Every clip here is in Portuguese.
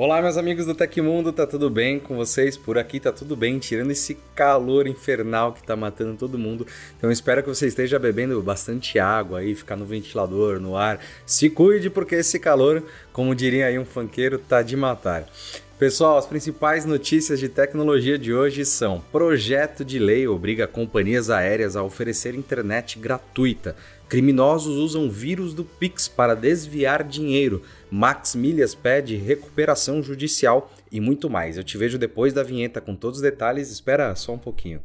Olá, meus amigos do Tecmundo, tá tudo bem com vocês? Por aqui tá tudo bem, tirando esse calor infernal que tá matando todo mundo. Então espero que você esteja bebendo bastante água aí, ficar no ventilador, no ar. Se cuide porque esse calor, como diria aí um funkeiro, tá de matar. Pessoal, as principais notícias de tecnologia de hoje são: projeto de lei obriga companhias aéreas a oferecer internet gratuita. Criminosos usam vírus do Pix para desviar dinheiro. Max Milhas pede recuperação judicial e muito mais. Eu te vejo depois da vinheta com todos os detalhes. Espera só um pouquinho.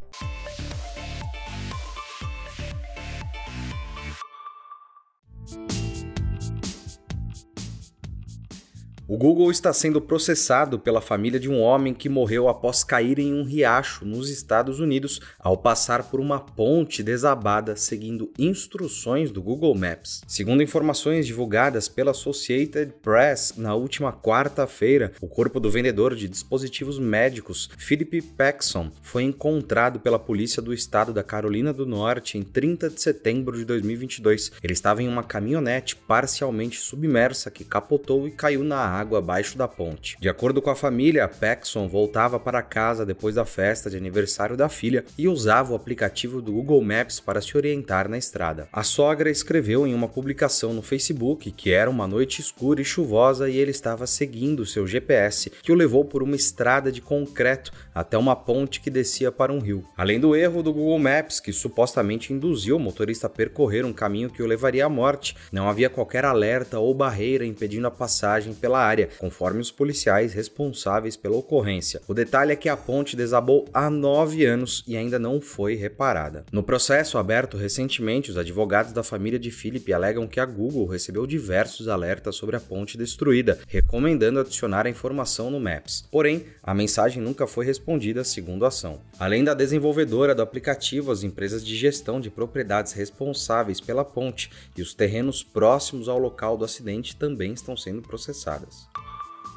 O Google está sendo processado pela família de um homem que morreu após cair em um riacho nos Estados Unidos ao passar por uma ponte desabada seguindo instruções do Google Maps. Segundo informações divulgadas pela Associated Press na última quarta-feira, o corpo do vendedor de dispositivos médicos, Philip Paxson, foi encontrado pela polícia do estado da Carolina do Norte em 30 de setembro de 2022. Ele estava em uma caminhonete parcialmente submersa que capotou e caiu na água abaixo da ponte. De acordo com a família, Paxson voltava para casa depois da festa de aniversário da filha e usava o aplicativo do Google Maps para se orientar na estrada. A sogra escreveu em uma publicação no Facebook que era uma noite escura e chuvosa e ele estava seguindo seu GPS, que o levou por uma estrada de concreto até uma ponte que descia para um rio. Além do erro do Google Maps, que supostamente induziu o motorista a percorrer um caminho que o levaria à morte, não havia qualquer alerta ou barreira impedindo a passagem pela área, conforme os policiais responsáveis pela ocorrência. O detalhe é que a ponte desabou há nove anos e ainda não foi reparada. No processo aberto recentemente, os advogados da família de Philip alegam que a Google recebeu diversos alertas sobre a ponte destruída, recomendando adicionar a informação no Maps. Porém, a mensagem nunca foi respondida segundo a ação. Além da desenvolvedora do aplicativo, as empresas de gestão de propriedades responsáveis pela ponte e os terrenos próximos ao local do acidente também estão sendo processadas. business.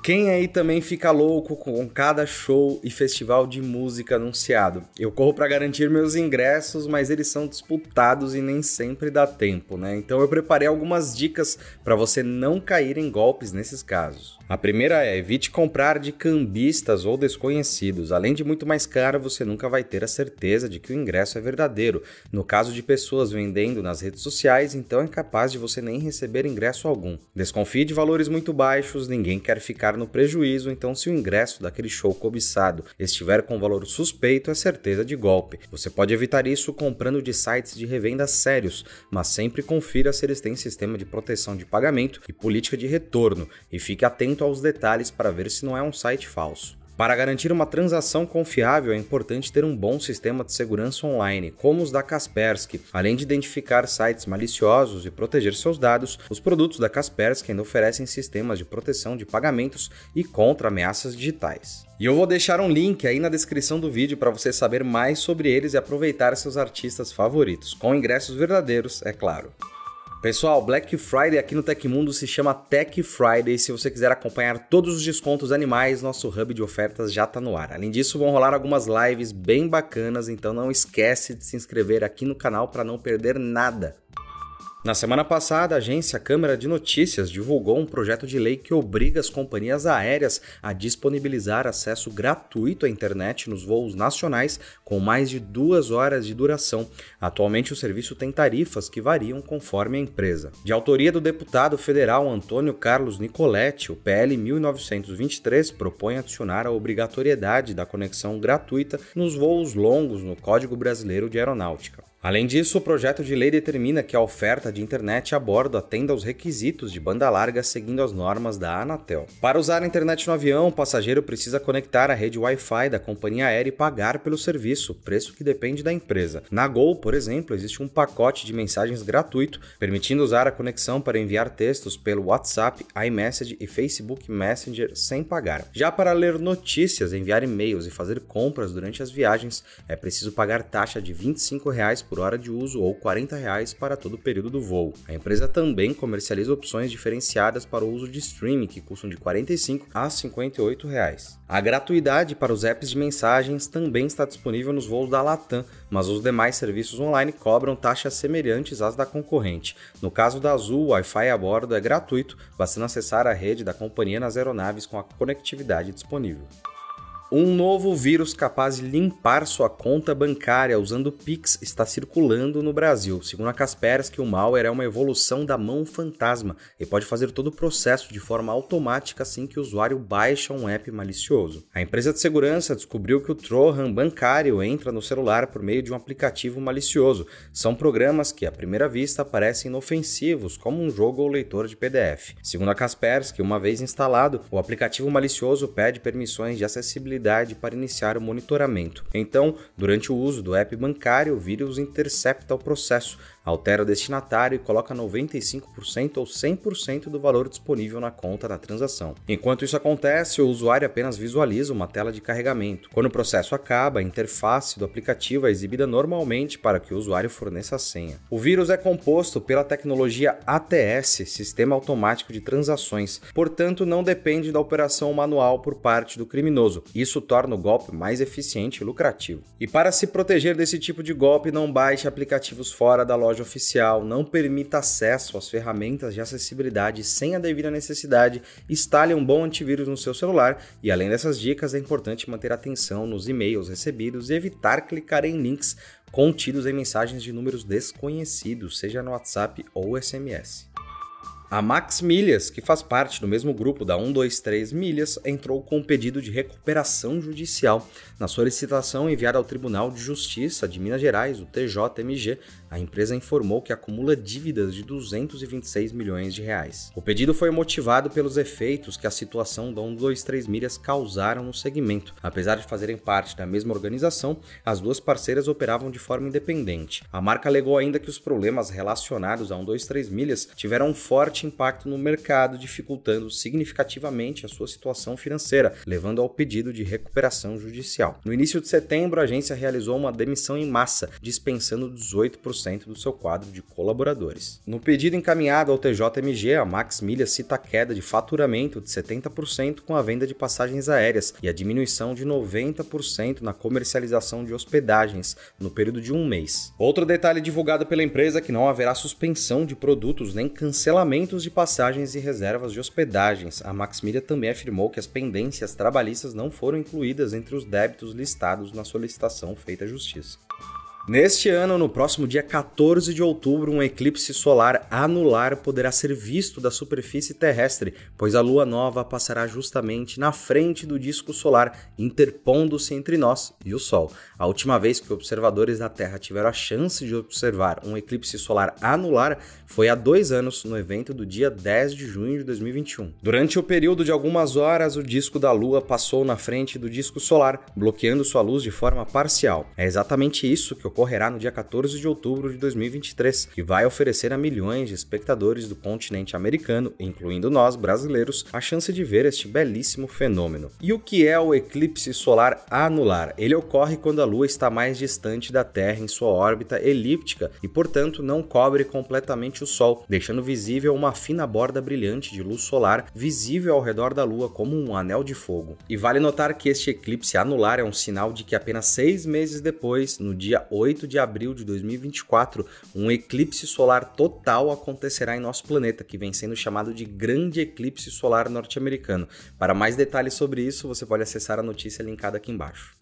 Quem aí também fica louco com cada show e festival de música anunciado? Eu corro para garantir meus ingressos, mas eles são disputados e nem sempre dá tempo, né? Então eu preparei algumas dicas para você não cair em golpes nesses casos. A primeira é evite comprar de cambistas ou desconhecidos. Além de muito mais caro, você nunca vai ter a certeza de que o ingresso é verdadeiro. No caso de pessoas vendendo nas redes sociais, então é capaz de você nem receber ingresso algum. Desconfie de valores muito baixos, ninguém quer ficar no prejuízo, então se o ingresso daquele show cobiçado estiver com valor suspeito, é certeza de golpe. Você pode evitar isso comprando de sites de revenda sérios, mas sempre confira se eles têm sistema de proteção de pagamento e política de retorno e fique atento aos detalhes para ver se não é um site falso. Para garantir uma transação confiável, é importante ter um bom sistema de segurança online, como os da Kaspersky. Além de identificar sites maliciosos e proteger seus dados, os produtos da Kaspersky ainda oferecem sistemas de proteção de pagamentos e contra ameaças digitais. E eu vou deixar um link aí na descrição do vídeo para você saber mais sobre eles e aproveitar seus artistas favoritos, com ingressos verdadeiros, é claro. Pessoal, Black Friday aqui no Tecmundo se chama Tech Friday. Se você quiser acompanhar todos os descontos animais, nosso hub de ofertas já está no ar. Além disso, vão rolar algumas lives bem bacanas, então não esquece de se inscrever aqui no canal para não perder nada. Na semana passada, a agência Câmara de Notícias divulgou um projeto de lei que obriga as companhias aéreas a disponibilizar acesso gratuito à internet nos voos nacionais com mais de duas horas de duração. Atualmente, o serviço tem tarifas que variam conforme a empresa. De autoria do deputado federal Antônio Carlos Nicoletti, o PL 1923 propõe adicionar a obrigatoriedade da conexão gratuita nos voos longos no Código Brasileiro de Aeronáutica. Além disso, o projeto de lei determina que a oferta de internet a bordo atenda aos requisitos de banda larga seguindo as normas da Anatel. Para usar a internet no avião, o passageiro precisa conectar a rede Wi-Fi da companhia aérea e pagar pelo serviço, preço que depende da empresa. Na Gol, por exemplo, existe um pacote de mensagens gratuito, permitindo usar a conexão para enviar textos pelo WhatsApp, iMessage e Facebook Messenger sem pagar. Já para ler notícias, enviar e-mails e fazer compras durante as viagens, é preciso pagar taxa de R$ 25 por por hora de uso ou 40 reais para todo o período do voo. A empresa também comercializa opções diferenciadas para o uso de streaming, que custam de R$ 45 a 58 reais. A gratuidade para os apps de mensagens também está disponível nos voos da Latam, mas os demais serviços online cobram taxas semelhantes às da concorrente. No caso da Azul, o Wi-Fi a bordo é gratuito, bastando acessar a rede da companhia nas aeronaves com a conectividade disponível. Um novo vírus capaz de limpar sua conta bancária usando Pix está circulando no Brasil. Segundo a Kaspersky, o malware é uma evolução da mão fantasma e pode fazer todo o processo de forma automática assim que o usuário baixa um app malicioso. A empresa de segurança descobriu que o Trojan bancário entra no celular por meio de um aplicativo malicioso. São programas que, à primeira vista, parecem inofensivos, como um jogo ou leitor de PDF. Segundo a Kaspersky, uma vez instalado, o aplicativo malicioso pede permissões de acessibilidade para iniciar o monitoramento. Então, durante o uso do app bancário, o vírus intercepta o processo, altera o destinatário e coloca 95% ou 100% do valor disponível na conta na transação. Enquanto isso acontece, o usuário apenas visualiza uma tela de carregamento. Quando o processo acaba, a interface do aplicativo é exibida normalmente para que o usuário forneça a senha. O vírus é composto pela tecnologia ATS, Sistema Automático de Transações, portanto não depende da operação manual por parte do criminoso. Isso torna o golpe mais eficiente e lucrativo. E para se proteger desse tipo de golpe, não baixe aplicativos fora da loja loja oficial, não permita acesso às ferramentas de acessibilidade sem a devida necessidade, instale um bom antivírus no seu celular e, além dessas dicas, é importante manter atenção nos e-mails recebidos e evitar clicar em links contidos em mensagens de números desconhecidos, seja no WhatsApp ou SMS. A Max Milhas, que faz parte do mesmo grupo da 123 Milhas, entrou com um pedido de recuperação judicial. Na solicitação enviada ao Tribunal de Justiça de Minas Gerais, o TJMG, a empresa informou que acumula dívidas de 226 milhões de reais. O pedido foi motivado pelos efeitos que a situação da 123 Milhas causaram no segmento. Apesar de fazerem parte da mesma organização, as duas parceiras operavam de forma independente. A marca alegou ainda que os problemas relacionados a 123 Milhas tiveram um forte forte impacto no mercado, dificultando significativamente a sua situação financeira, levando ao pedido de recuperação judicial. No início de setembro, a agência realizou uma demissão em massa, dispensando 18% do seu quadro de colaboradores. No pedido encaminhado ao TJMG, a Max Milha cita a queda de faturamento de 70% com a venda de passagens aéreas e a diminuição de 90% na comercialização de hospedagens no período de um mês. Outro detalhe divulgado pela empresa é que não haverá suspensão de produtos nem cancelamento de passagens e reservas de hospedagens. A Maximília também afirmou que as pendências trabalhistas não foram incluídas entre os débitos listados na solicitação feita à Justiça. Neste ano, no próximo dia 14 de outubro, um eclipse solar anular poderá ser visto da superfície terrestre, pois a lua nova passará justamente na frente do disco solar, interpondo-se entre nós e o Sol. A última vez que observadores da Terra tiveram a chance de observar um eclipse solar anular foi há dois anos, no evento do dia 10 de junho de 2021. Durante o período de algumas horas, o disco da Lua passou na frente do disco solar, bloqueando sua luz de forma parcial. É exatamente isso que ocorrerá no dia 14 de outubro de 2023, que vai oferecer a milhões de espectadores do continente americano, incluindo nós brasileiros, a chance de ver este belíssimo fenômeno. E o que é o eclipse solar anular? Ele ocorre quando a Lua está mais distante da Terra em sua órbita elíptica e, portanto, não cobre completamente o Sol, deixando visível uma fina borda brilhante de luz solar visível ao redor da Lua como um anel de fogo. E vale notar que este eclipse anular é um sinal de que apenas seis meses depois, no dia 8 8 de abril de 2024, um eclipse solar total acontecerá em nosso planeta, que vem sendo chamado de Grande Eclipse Solar Norte-Americano. Para mais detalhes sobre isso, você pode acessar a notícia linkada aqui embaixo.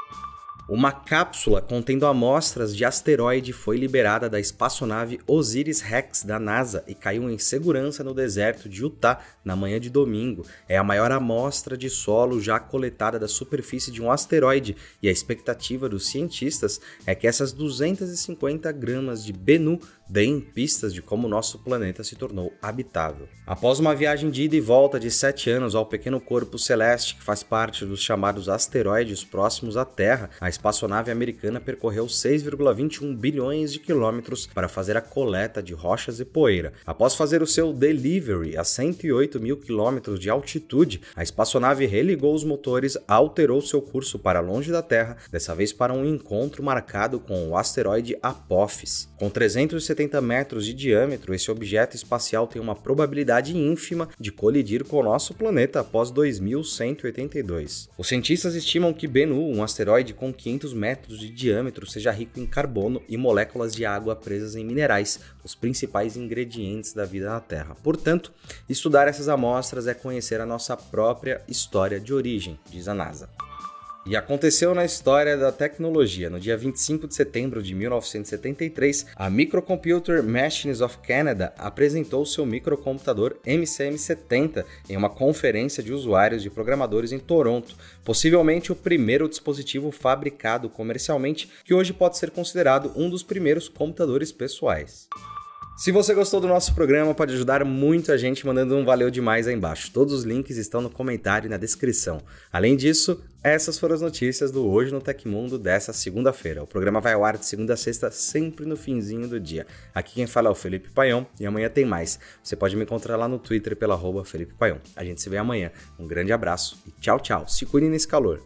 Uma cápsula contendo amostras de asteroide foi liberada da espaçonave Osiris-Rex da NASA e caiu em segurança no deserto de Utah na manhã de domingo. É a maior amostra de solo já coletada da superfície de um asteroide e a expectativa dos cientistas é que essas 250 gramas de Bennu deem pistas de como nosso planeta se tornou habitável. Após uma viagem de ida e volta de 7 anos ao pequeno corpo celeste que faz parte dos chamados asteroides próximos à Terra, a espaçonave americana percorreu 6,21 bilhões de quilômetros para fazer a coleta de rochas e poeira. Após fazer o seu delivery a 108 mil quilômetros de altitude, a espaçonave religou os motores, alterou seu curso para longe da Terra, dessa vez para um encontro marcado com o asteroide Apophis. Com 370 metros de diâmetro, esse objeto espacial tem uma probabilidade ínfima de colidir com o nosso planeta após 2182. Os cientistas estimam que Bennu, um asteroide com 500 metros de diâmetro, seja rico em carbono e moléculas de água presas em minerais, os principais ingredientes da vida na Terra. Portanto, estudar essas amostras é conhecer a nossa própria história de origem, diz a NASA. E aconteceu na história da tecnologia. No dia 25 de setembro de 1973, a Microcomputer Machines of Canada apresentou seu microcomputador MCM70 em uma conferência de usuários de programadores em Toronto, possivelmente o primeiro dispositivo fabricado comercialmente que hoje pode ser considerado um dos primeiros computadores pessoais. Se você gostou do nosso programa, pode ajudar muito a gente mandando um valeu demais aí embaixo. Todos os links estão no comentário e na descrição. Além disso, essas foram as notícias do Hoje no Tecmundo dessa segunda-feira. O programa vai ao ar de segunda a sexta, sempre no finzinho do dia. Aqui quem fala é o Felipe Paião e amanhã tem mais. Você pode me encontrar lá no Twitter pela arroba Felipe Paião. A gente se vê amanhã. Um grande abraço e tchau, tchau. Se cuide nesse calor.